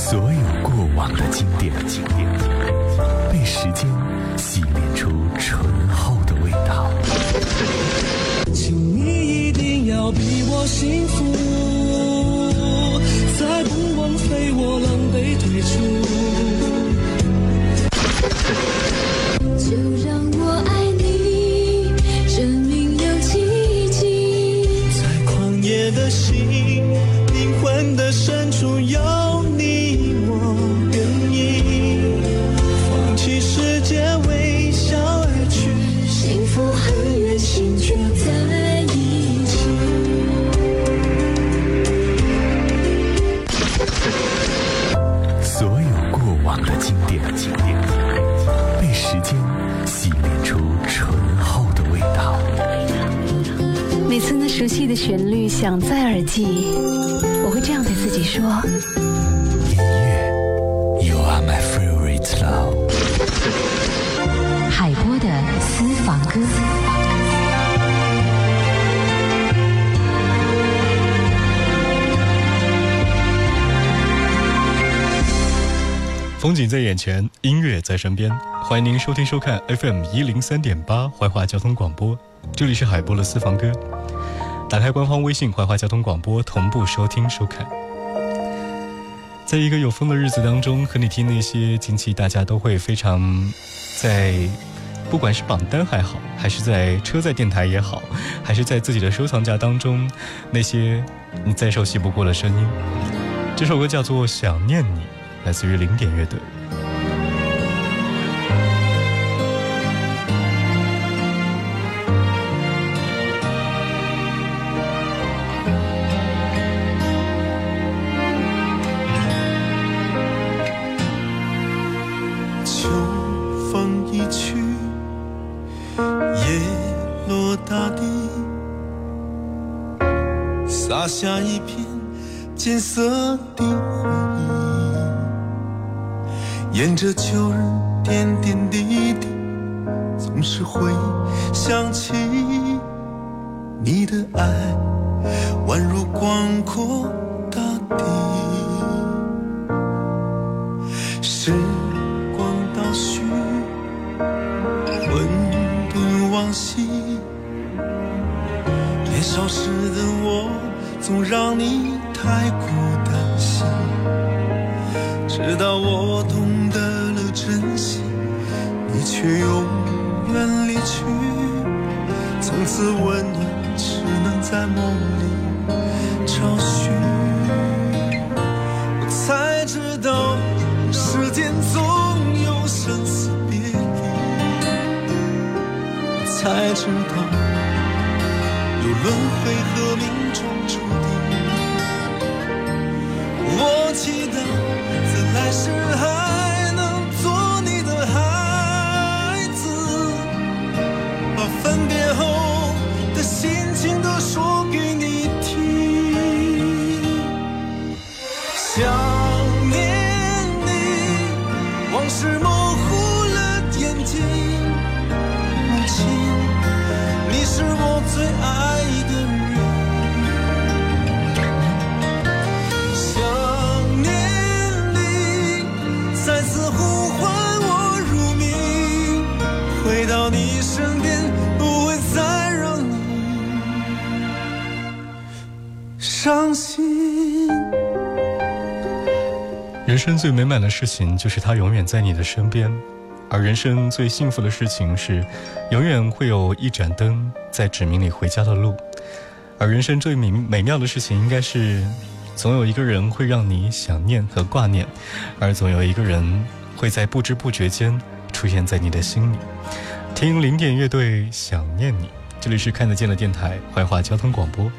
所有过往的经典，被时间洗炼出醇厚的味道。请你一定要比我幸福，再不枉费我狼狈退出。就让我爱的旋律响在耳际，我会这样对自己说：音乐，You are my favorite love。海波的私房歌。风景在眼前，音乐在身边。欢迎您收听收看 FM 一零三点八怀化交通广播，这里是海波的私房歌。打开官方微信怀化交通广播，同步收听收看。在一个有风的日子当中，和你听那些近期大家都会非常在，不管是榜单还好，还是在车载电台也好，还是在自己的收藏夹当中，那些你再熟悉不过的声音。这首歌叫做《想念你》。来自于零点乐队。洒下一片金色的回忆。沿着旧日点点滴滴，总是会想起你的爱，宛如广阔大地。时光倒叙，混沌往昔，年少时的我，总让你太过担心。直到我懂得了珍惜，你却永远离去，从此温暖只能在梦里找寻。我才知道，世间总有生死别离，我才知道，有轮回和命适合生最美满的事情就是他永远在你的身边，而人生最幸福的事情是，永远会有一盏灯在指明你回家的路。而人生最美美妙的事情应该是，总有一个人会让你想念和挂念，而总有一个人会在不知不觉间出现在你的心里。听零点乐队想念你，这里是看得见的电台怀化交通广播。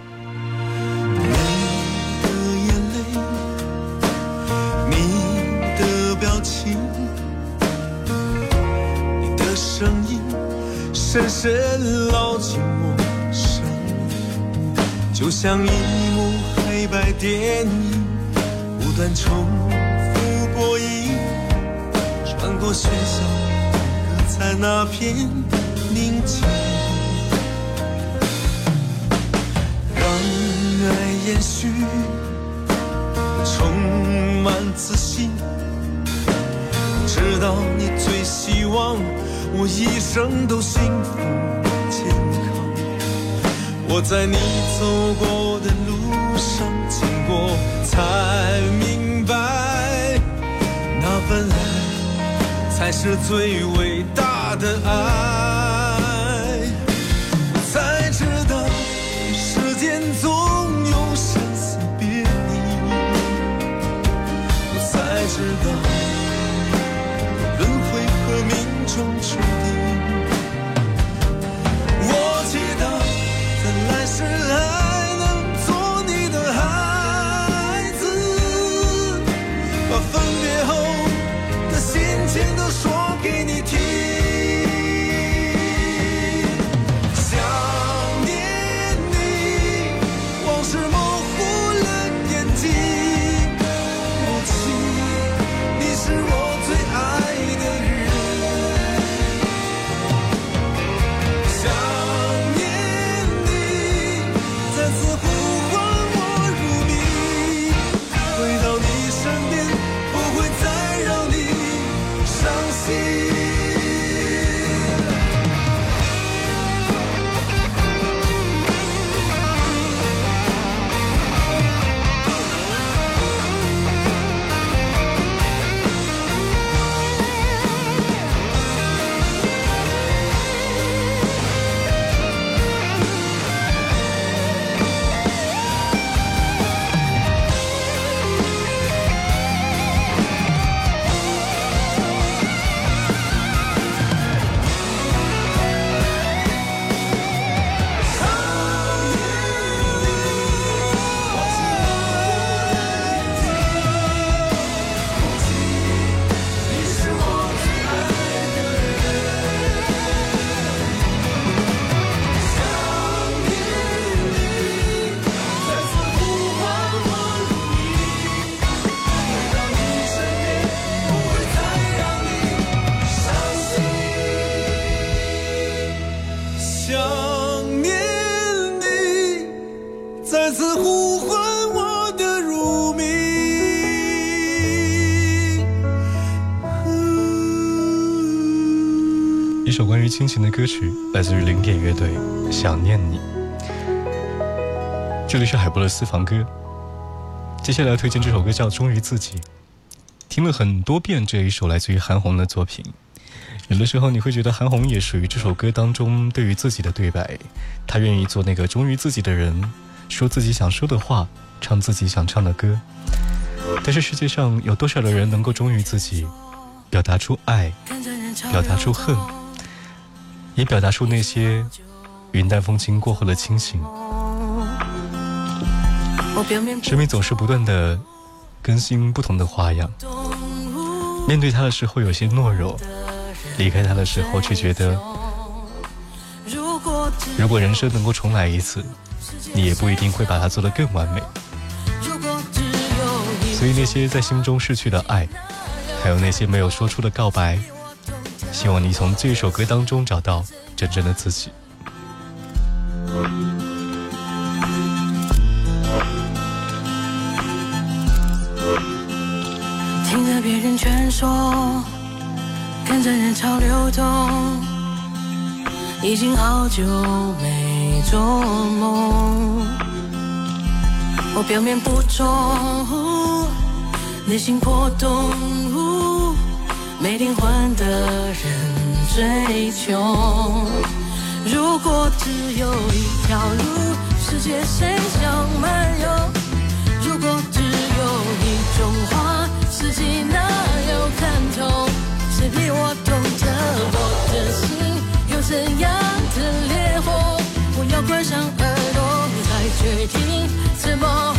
深老寂寞命，就像一幕黑白电影，不断重复播映，穿过喧嚣，隔在那片宁静，让爱延续，充满自信，直到你最希望。我一生都幸福健康。我在你走过的路上经过，才明白，那份爱才是最伟大的爱。把心情的歌曲，来自于零点乐队《想念你》。这里是海波的私房歌，接下来推荐这首歌叫《忠于自己》。听了很多遍这一首来自于韩红的作品，有的时候你会觉得韩红也属于这首歌当中对于自己的对白，她愿意做那个忠于自己的人，说自己想说的话，唱自己想唱的歌。但是世界上有多少的人能够忠于自己，表达出爱，表达出恨？也表达出那些云淡风轻过后的清醒。生命总是不断的更新不同的花样，面对它的时候有些懦弱，离开它的时候却觉得，如果人生能够重来一次，你也不一定会把它做得更完美。所以那些在心中逝去的爱，还有那些没有说出的告白，希望你从这首歌当中找到真正的自己。听着别人劝说，跟着人潮流动，已经好久没做梦。我表面不忠，内心破洞，没灵魂的人最穷。如果只有一条路，世界谁想漫游？如果只有一种话，四季哪有看透？谁比我懂得我的心有怎样的烈火？我要关上耳朵，才决定怎么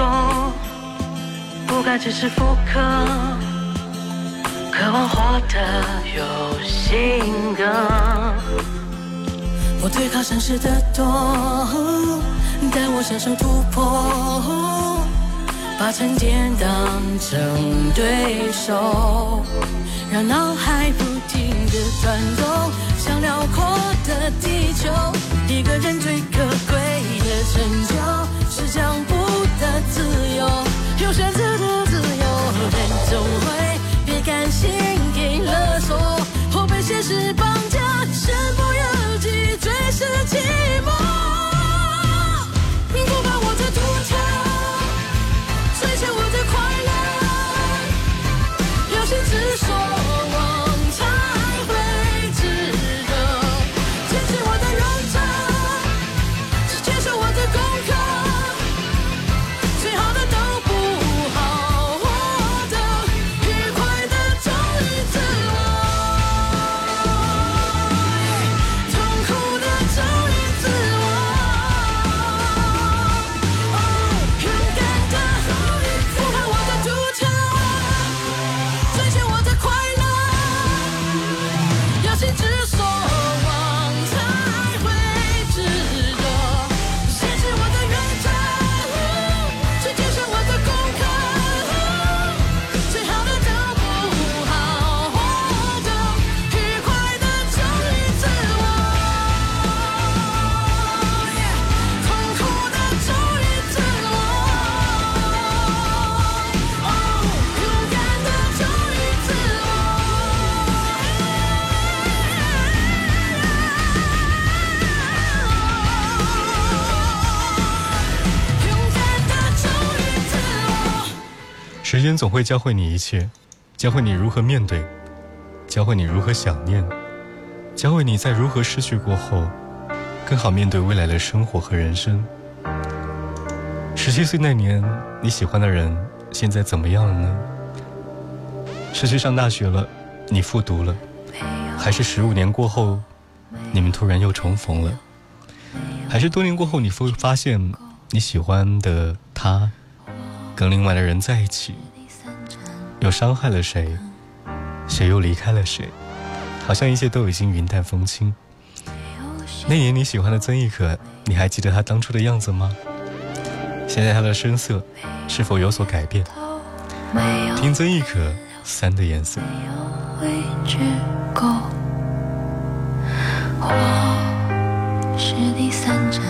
该创作，不该只是复刻。渴望活得有性格。我对抗城市的多，但我享受突破，把沉淀当成对手，让脑海不停的转动，像辽阔的地球。一个人最可贵的成就是讲不的时间总会教会你一切，教会你如何面对，教会你如何想念，教会你在如何失去过后，更好面对未来的生活和人生。十七岁那年，你喜欢的人现在怎么样了呢？是去上大学了，你复读了，还是十五年过后，你们突然又重逢了？还是多年过后，你会发现你喜欢的他跟另外的人在一起，又伤害了谁？谁又离开了谁？好像一切都已经云淡风轻。那年你喜欢的曾轶可，你还记得她当初的样子吗？现在她的声色是否有所改变？听曾轶可《三的颜色》。我是第三盏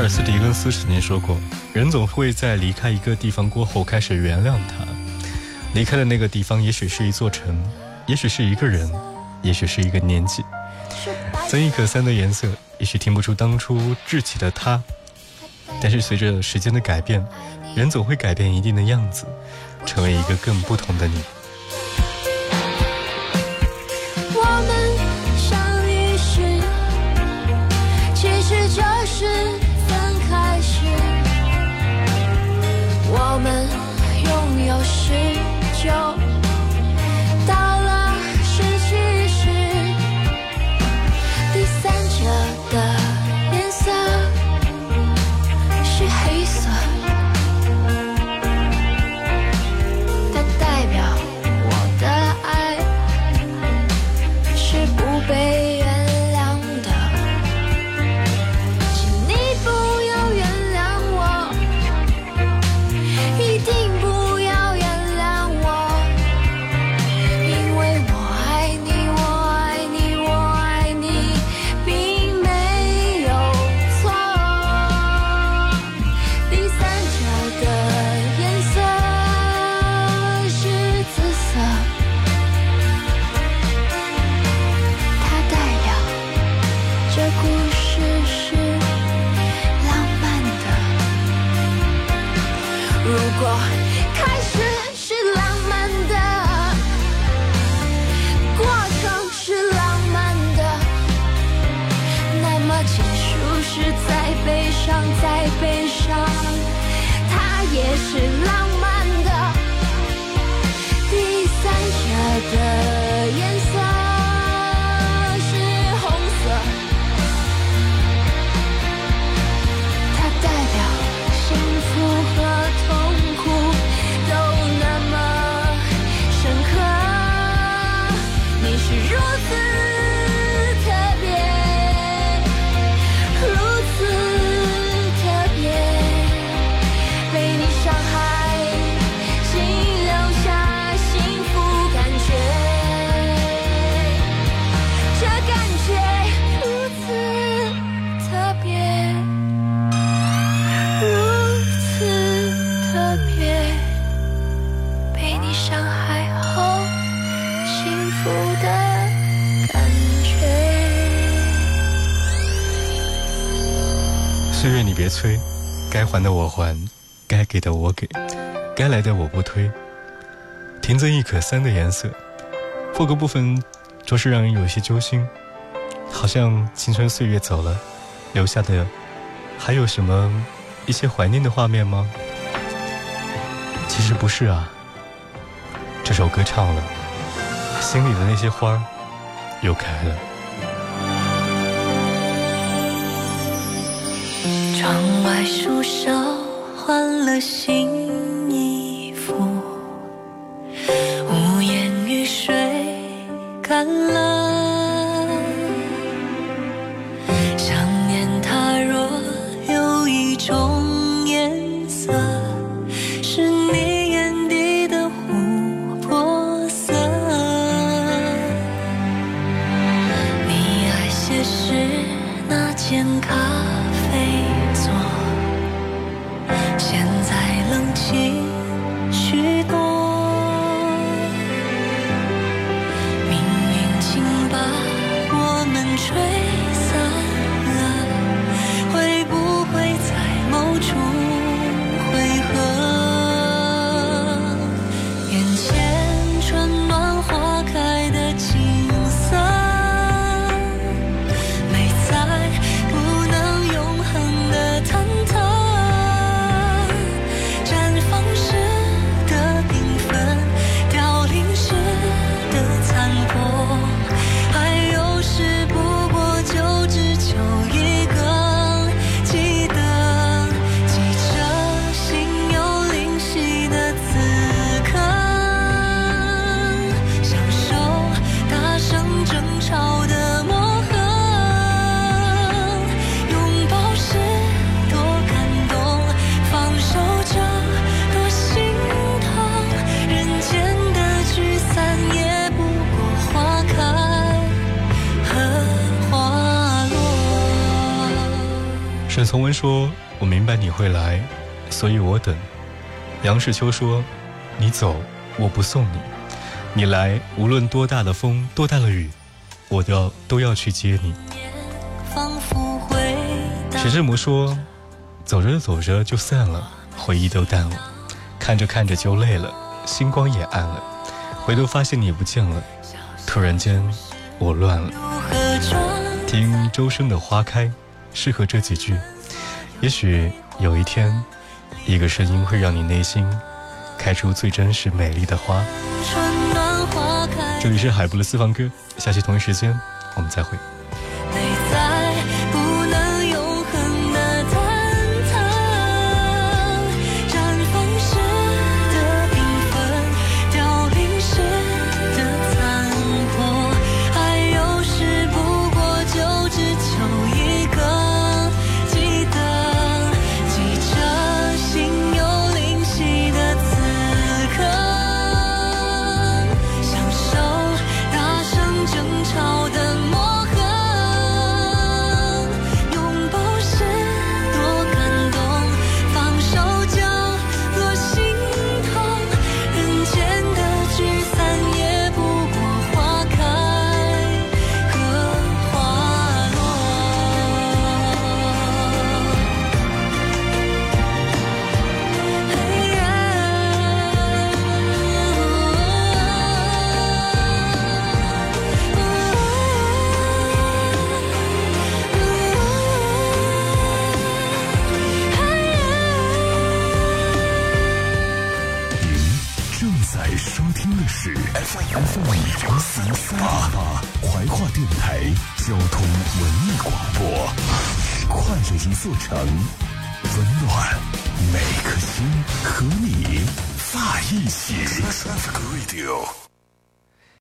尔斯狄更斯曾经说过：“人总会在离开一个地方过后开始原谅他。离开的那个地方，也许是一座城，也许是一个人，也许是一个年纪。曾轶可三的颜色，也许听不出当初稚气的他，但是随着时间的改变，人总会改变一定的样子，成为一个更不同的你。”我们拥有十九如此催，该还的我还，该给的我给，该来的我不推。田曾轶可三的颜色，副歌部分着实让人有些揪心，好像青春岁月走了，留下的还有什么一些怀念的画面吗？其实不是啊，这首歌唱了，心里的那些花儿又开了。窗外树梢换了新衣服，屋檐雨水干了。沈从文说：“我明白你会来，所以我等。”杨世秋说：“你走，我不送你；你来，无论多大的风，多大的雨，我都要都要去接你。”徐志摩说：“走着走着就散了，回忆都淡了；看着看着就累了，星光也暗了。回头发现你不见了，突然间我乱了。”听周深的《花开》，适合这几句。也许有一天，一个声音会让你内心开出最真实美丽的花。这里是海波的私房歌，下期同一时间我们再会。